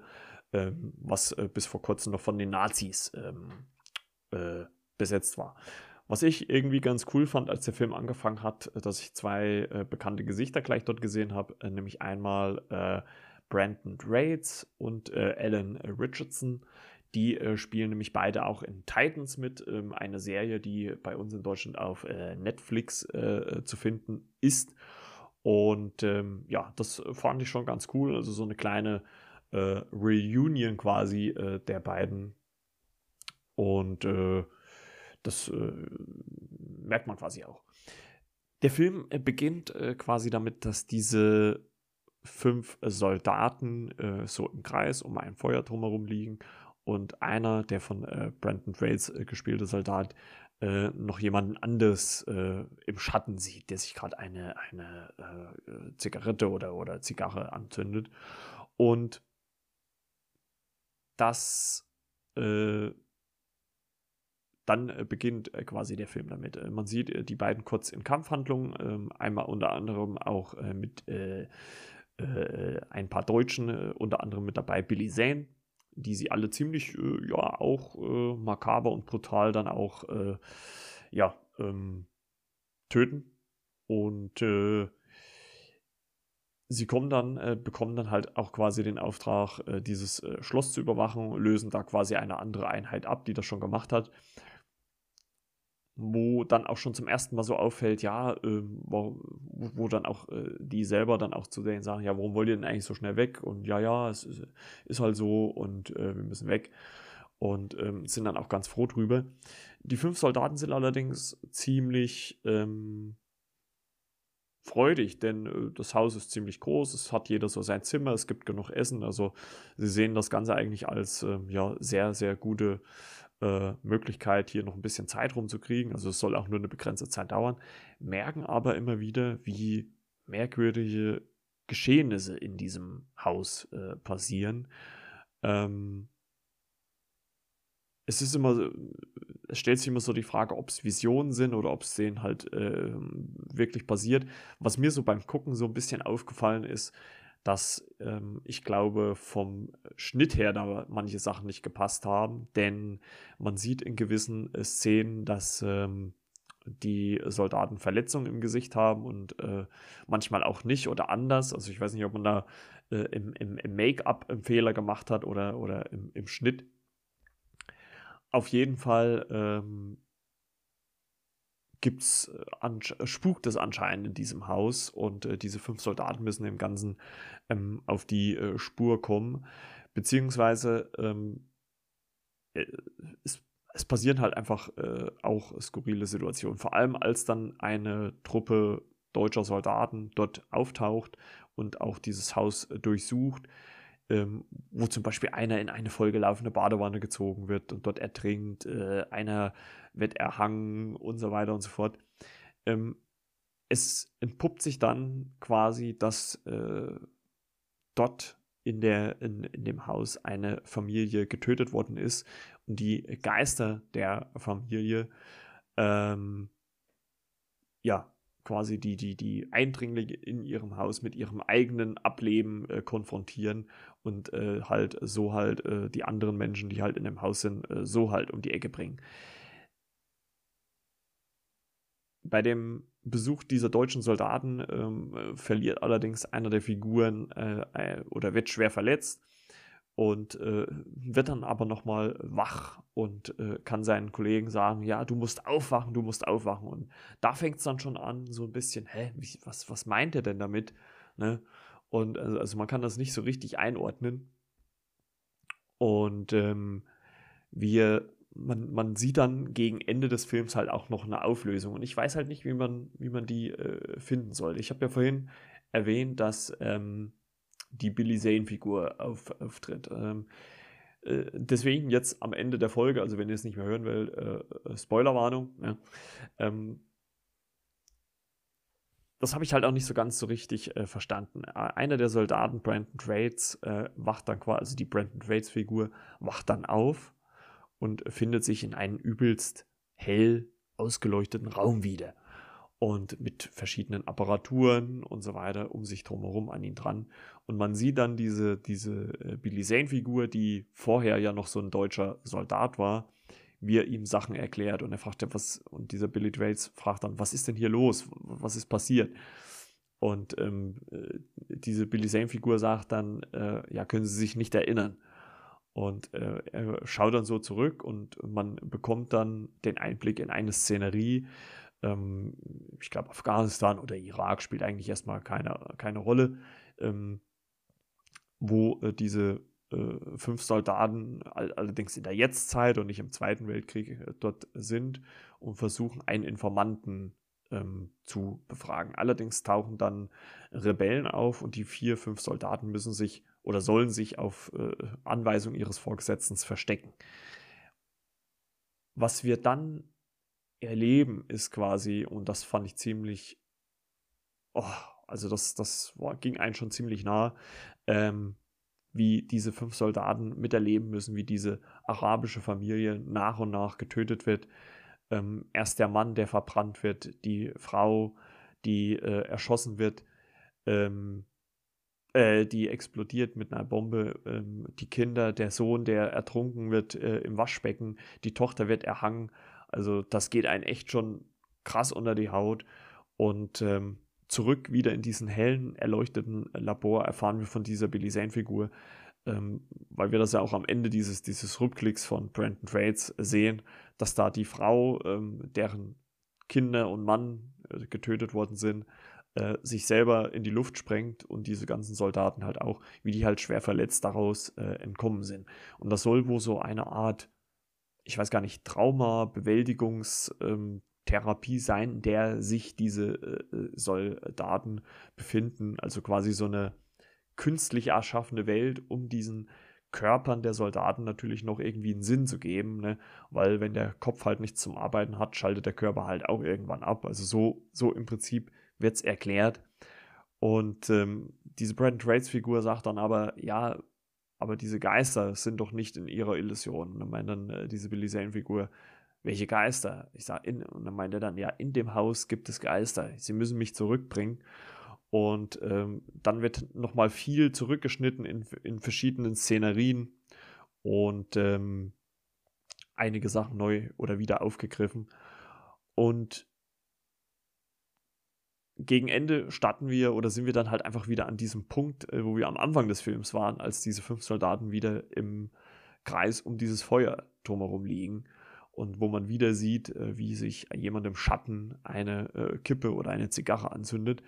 was äh, bis vor kurzem noch von den Nazis äh, besetzt war. Was ich irgendwie ganz cool fand, als der Film angefangen hat, äh, dass ich zwei äh, bekannte Gesichter gleich dort gesehen habe, äh, nämlich einmal äh, Brandon Raids und äh, Alan Richardson. Die spielen nämlich beide auch in Titans mit, ähm, eine Serie, die bei uns in Deutschland auf Netflix zu finden ist. Und ähm, ja, das fand ich schon ganz cool. Also so eine kleine Reunion quasi der beiden und äh, das äh, merkt man quasi auch. Der Film äh, beginnt äh, quasi damit, dass diese fünf Soldaten äh, so im Kreis um ein Feuer drumherum liegen und einer, der von äh, Brandon Trails gespielte Soldat, noch jemanden anders im Schatten sieht, der sich gerade eine, eine Zigarette oder, oder Zigarre anzündet. Und das dann äh, beginnt äh, quasi der Film damit. Äh, man sieht äh, die beiden kurz in Kampfhandlungen, ähm, einmal unter anderem auch äh, mit äh, ein paar Deutschen, unter anderem mit dabei Billy Zane, die sie alle ziemlich, ja, auch makaber und brutal dann auch, ja, ähm, töten. Und sie kommen dann, äh, bekommen dann halt auch quasi den Auftrag, äh, dieses äh, Schloss zu überwachen, lösen da quasi eine andere Einheit ab, die das schon gemacht hat wo dann auch schon zum ersten Mal so auffällt, ja, ähm, wo, wo, dann auch äh, die selber dann auch zu denen sagen, ja, warum wollt ihr denn eigentlich so schnell weg? Und ja, ja, es ist, ist halt so und äh, wir müssen weg. Und ähm, sind dann auch ganz froh drüber. Die fünf Soldaten sind allerdings ziemlich ähm, freudig, denn äh, das Haus ist ziemlich groß, es hat jeder so sein Zimmer, es gibt genug Essen. Also sie sehen das Ganze eigentlich als ähm, ja, sehr, sehr gute äh, Möglichkeit, hier noch ein bisschen Zeit rumzukriegen. Also es soll auch nur eine begrenzte Zeit dauern, merken aber immer wieder, wie merkwürdige Geschehnisse in diesem Haus äh, passieren. Ähm, es ist immer, es stellt sich immer so die Frage, ob es Visionen sind oder ob es denen halt äh, wirklich passiert. Was mir so beim Gucken so ein bisschen aufgefallen ist, dass ähm, ich glaube, vom Schnitt her da manche Sachen nicht gepasst haben, denn man sieht in gewissen äh, Szenen, dass ähm, die Soldaten Verletzungen im Gesicht haben und äh, manchmal auch nicht oder anders. Also ich weiß nicht, ob man da äh, im, im, im Make-up einen Fehler gemacht hat oder, oder im, im Schnitt. Auf jeden Fall ähm, gibt's äh, spukt es anscheinend in diesem Haus und äh, diese fünf Soldaten müssen dem Ganzen ähm, auf die äh, Spur kommen. Beziehungsweise ähm, äh, es, es, passieren halt einfach äh, auch skurrile Situationen. Vor allem als dann eine Truppe deutscher Soldaten dort auftaucht und auch dieses Haus äh, durchsucht, ähm, wo zum Beispiel einer in eine vollgelaufene Badewanne gezogen wird und dort ertrinkt, äh, einer wird erhangen und so weiter und so fort. Ähm, es entpuppt sich dann quasi, dass äh, dort in, der, in, in dem Haus eine Familie getötet worden ist und die Geister der Familie ähm, ja quasi die, die, die Eindringlinge in ihrem Haus mit ihrem eigenen Ableben äh, konfrontieren und äh, halt so halt äh, die anderen Menschen, die halt in dem Haus sind, äh, so halt um die Ecke bringen. Bei dem Besuch dieser deutschen Soldaten ähm, äh, verliert allerdings einer der Figuren äh, oder wird schwer verletzt und äh, wird dann aber nochmal wach und äh, kann seinen Kollegen sagen, ja, du musst aufwachen, du musst aufwachen. Und da fängt es dann schon an, so ein bisschen, hä, wie, was, was meint er denn damit? Ne? Und also, also, man kann das nicht so richtig einordnen. Und ähm, wir, man, man sieht dann gegen Ende des Films halt auch noch eine Auflösung. Und ich weiß halt nicht, wie man, wie man die äh, finden soll. Ich habe ja vorhin erwähnt, dass ähm, die Billy Zane-Figur auf, auftritt. Ähm, äh, deswegen jetzt am Ende der Folge, also wenn ihr es nicht mehr hören wollt, äh, äh, Spoilerwarnung. Ja, ähm, das habe ich halt auch nicht so ganz so richtig äh, verstanden. Einer der Soldaten, Brandon Trades, äh, wacht dann quasi, also die Brandon Trades-Figur, wacht dann auf und findet sich in einem übelst hell ausgeleuchteten Raum wieder und mit verschiedenen Apparaturen und so weiter um sich drumherum an ihn dran. Und man sieht dann diese, diese äh, Billy Zane-Figur, die vorher ja noch so ein deutscher Soldat war, wie er ihm Sachen erklärt und er fragt ja, was, und dieser Billy Trails fragt dann, was ist denn hier los? Was ist passiert? Und ähm, äh, diese Billy Zane-Figur sagt dann, äh, ja, können Sie sich nicht erinnern. Und äh, er schaut dann so zurück und man bekommt dann den Einblick in eine Szenerie, ähm, ich glaube, Afghanistan oder Irak spielt eigentlich erstmal keine, keine Rolle, ähm, wo äh, diese äh, fünf Soldaten all, allerdings in der Jetztzeit und nicht im Zweiten Weltkrieg äh, dort sind und versuchen, einen Informanten ähm, zu befragen. Allerdings tauchen dann Rebellen auf und die vier, fünf Soldaten müssen sich oder sollen sich auf äh, Anweisung ihres Vorgesetzten verstecken. Was wir dann erleben ist quasi, und das fand ich ziemlich, oh, also das, das war, ging einem schon ziemlich nah, ähm, wie diese fünf Soldaten miterleben müssen, wie diese arabische Familie nach und nach getötet wird. Ähm, erst der Mann, der verbrannt wird, die Frau, die äh, erschossen wird, ähm, äh, die explodiert mit einer Bombe, ähm, die Kinder, der Sohn, der ertrunken wird äh, im Waschbecken, die Tochter wird erhangen. Also das geht einen echt schon krass unter die Haut. Und ähm, zurück wieder in diesen hellen, erleuchteten Labor erfahren wir von dieser Billy Zane-Figur, ähm, weil wir das ja auch am Ende dieses, dieses Rückklicks von Brandon Trades sehen, dass da die Frau, ähm, deren Kinder und Mann äh, getötet worden sind, äh, sich selber in die Luft sprengt und diese ganzen Soldaten halt auch, wie die halt schwer verletzt daraus äh, entkommen sind. Und das soll wohl so eine Art ich weiß gar nicht, Trauma-Bewältigungstherapie ähm, sein, in der sich diese äh, Soldaten befinden. Also quasi so eine künstlich erschaffene Welt, um diesen Körpern der Soldaten natürlich noch irgendwie einen Sinn zu geben, ne? weil wenn der Kopf halt nichts zum Arbeiten hat, schaltet der Körper halt auch irgendwann ab. Also so, so im Prinzip wird es erklärt. Und ähm, diese Brandon Trades Figur sagt dann aber, ja, aber diese Geister sind doch nicht in ihrer Illusion. Dann meint dann äh, diese Billy Zane-Figur, welche Geister? Ich sage, und dann meint er dann, ja, in dem Haus gibt es Geister. Sie müssen mich zurückbringen. Und ähm, dann wird nochmal viel zurückgeschnitten in, in verschiedenen Szenerien und ähm, einige Sachen neu oder wieder aufgegriffen. Und gegen Ende starten wir oder sind wir dann halt einfach wieder an diesem Punkt, äh, wo wir am Anfang des Films waren, als diese fünf Soldaten wieder im Kreis um dieses Feuer drumherum liegen und wo man wieder sieht, äh, wie sich jemand im Schatten eine äh, Kippe oder eine Zigarre anzündet.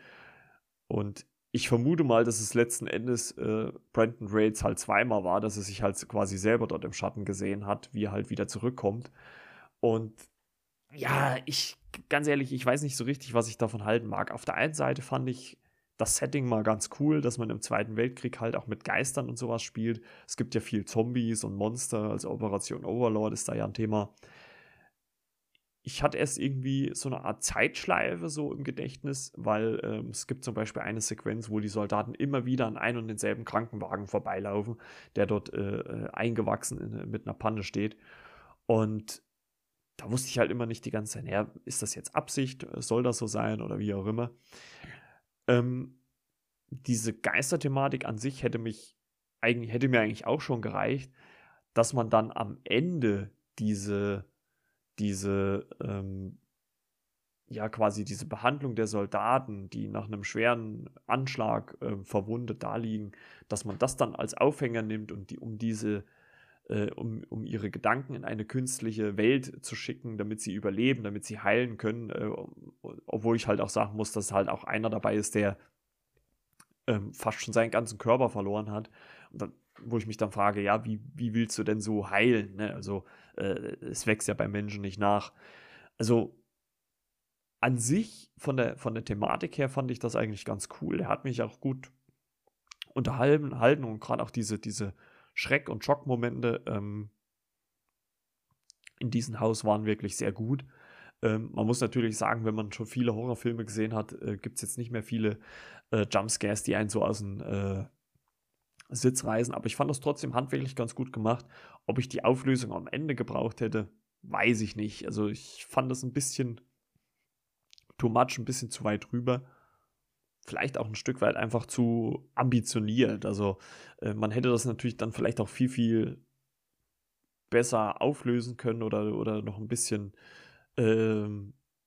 Und ich vermute mal, dass es letzten Endes äh, Brandon Raids halt zweimal war, dass er sich halt quasi selber dort im Schatten gesehen hat, wie er halt wieder zurückkommt. Und ja, ich, ganz ehrlich, ich weiß nicht so richtig, was ich davon halten mag. Auf der einen Seite fand ich das Setting mal ganz cool, dass man im Zweiten Weltkrieg halt auch mit Geistern und sowas spielt. Es gibt ja viel Zombies und Monster, also Operation Overlord ist da ja ein Thema. Ich hatte erst irgendwie so eine Art Zeitschleife so im Gedächtnis, weil ähm, es gibt zum Beispiel eine Sequenz, wo die Soldaten immer wieder an einen und denselben Krankenwagen vorbeilaufen, der dort äh, äh eingewachsen in, mit einer Panne steht. Und da wusste ich halt immer nicht die ganze Zeit, ja, ist das jetzt Absicht, soll das so sein oder wie auch immer. Ähm, diese Geisterthematik an sich hätte mich eigentlich, hätte mir eigentlich auch schon gereicht, dass man dann am Ende diese, diese, ähm, ja, quasi diese Behandlung der Soldaten, die nach einem schweren Anschlag äh, verwundet da liegen, dass man das dann als Aufhänger nimmt und die, um diese äh, um, um ihre Gedanken in eine künstliche Welt zu schicken, damit sie überleben, damit sie heilen können. Äh, obwohl ich halt auch sagen muss, dass halt auch einer dabei ist, der ähm, fast schon seinen ganzen Körper verloren hat. Dann, wo ich mich dann frage, ja, wie, wie willst du denn so heilen? Ne? Also äh, es wächst ja beim Menschen nicht nach. Also an sich, von der, von der Thematik her, fand ich das eigentlich ganz cool. Der hat mich auch gut unterhalten und gerade auch diese, diese Schreck- und Schockmomente ähm, in diesem Haus waren wirklich sehr gut. Ähm, man muss natürlich sagen, wenn man schon viele Horrorfilme gesehen hat, äh, gibt es jetzt nicht mehr viele äh, Jumpscares, die einen so aus dem äh, Sitz reißen. Aber ich fand das trotzdem handwerklich ganz gut gemacht. Ob ich die Auflösung am Ende gebraucht hätte, weiß ich nicht. Also ich fand das ein bisschen too much, ein bisschen zu weit rüber vielleicht auch ein Stück weit einfach zu ambitioniert. Also äh, man hätte das natürlich dann vielleicht auch viel, viel besser auflösen können oder, oder noch ein bisschen äh,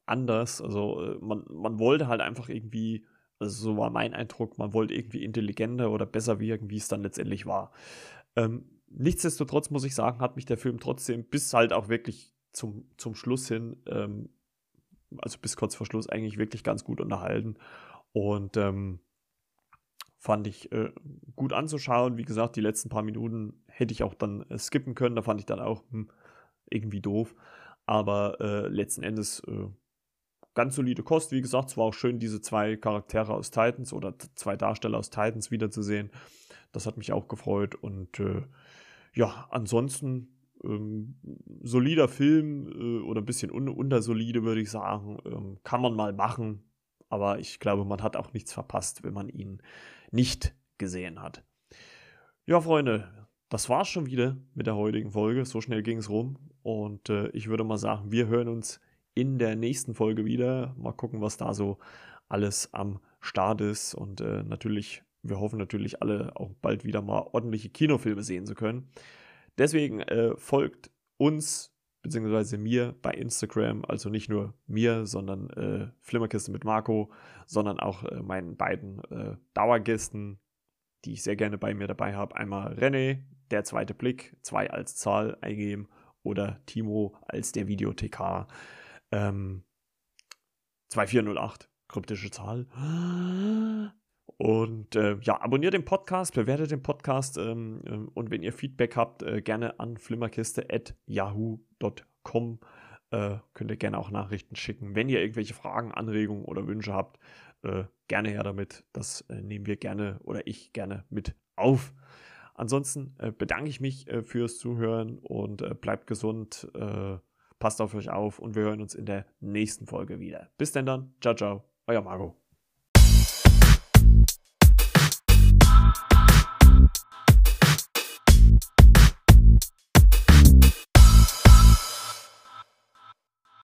anders. Also äh, man, man wollte halt einfach irgendwie, also so war mein Eindruck, man wollte irgendwie intelligenter oder besser wirken, wie es dann letztendlich war. Ähm, nichtsdestotrotz muss ich sagen, hat mich der Film trotzdem bis halt auch wirklich zum, zum Schluss hin, ähm, also bis kurz vor Schluss eigentlich wirklich ganz gut unterhalten. Und ähm, fand ich äh, gut anzuschauen. Wie gesagt, die letzten paar Minuten hätte ich auch dann äh, skippen können. Da fand ich dann auch hm, irgendwie doof. Aber äh, letzten Endes äh, ganz solide Kost. Wie gesagt, es war auch schön, diese zwei Charaktere aus Titans oder zwei Darsteller aus Titans wiederzusehen. Das hat mich auch gefreut. Und äh, ja, ansonsten ähm, solider Film äh, oder ein bisschen un untersolide, würde ich sagen. Ähm, kann man mal machen aber ich glaube, man hat auch nichts verpasst, wenn man ihn nicht gesehen hat. Ja, Freunde, das war's schon wieder mit der heutigen Folge. So schnell ging es rum. Und äh, ich würde mal sagen, wir hören uns in der nächsten Folge wieder. Mal gucken, was da so alles am Start ist. Und äh, natürlich, wir hoffen natürlich alle auch bald wieder mal ordentliche Kinofilme sehen zu können. Deswegen äh, folgt uns beziehungsweise mir bei Instagram, also nicht nur mir, sondern äh, Flimmerkiste mit Marco, sondern auch äh, meinen beiden äh, Dauergästen, die ich sehr gerne bei mir dabei habe. Einmal René, der zweite Blick, zwei als Zahl eingeben oder Timo als der Videothekar. Ähm, 2408, kryptische Zahl. Und äh, ja, abonniert den Podcast, bewertet den Podcast ähm, ähm, und wenn ihr Feedback habt, äh, gerne an flimmerkiste.yahoo.com. Äh, könnt ihr gerne auch Nachrichten schicken. Wenn ihr irgendwelche Fragen, Anregungen oder Wünsche habt, äh, gerne her damit. Das äh, nehmen wir gerne oder ich gerne mit auf. Ansonsten äh, bedanke ich mich fürs Zuhören und bleibt gesund, passt auf euch auf und wir hören uns in der nächsten Folge wieder. Bis denn dann, ciao, ciao, euer Marco.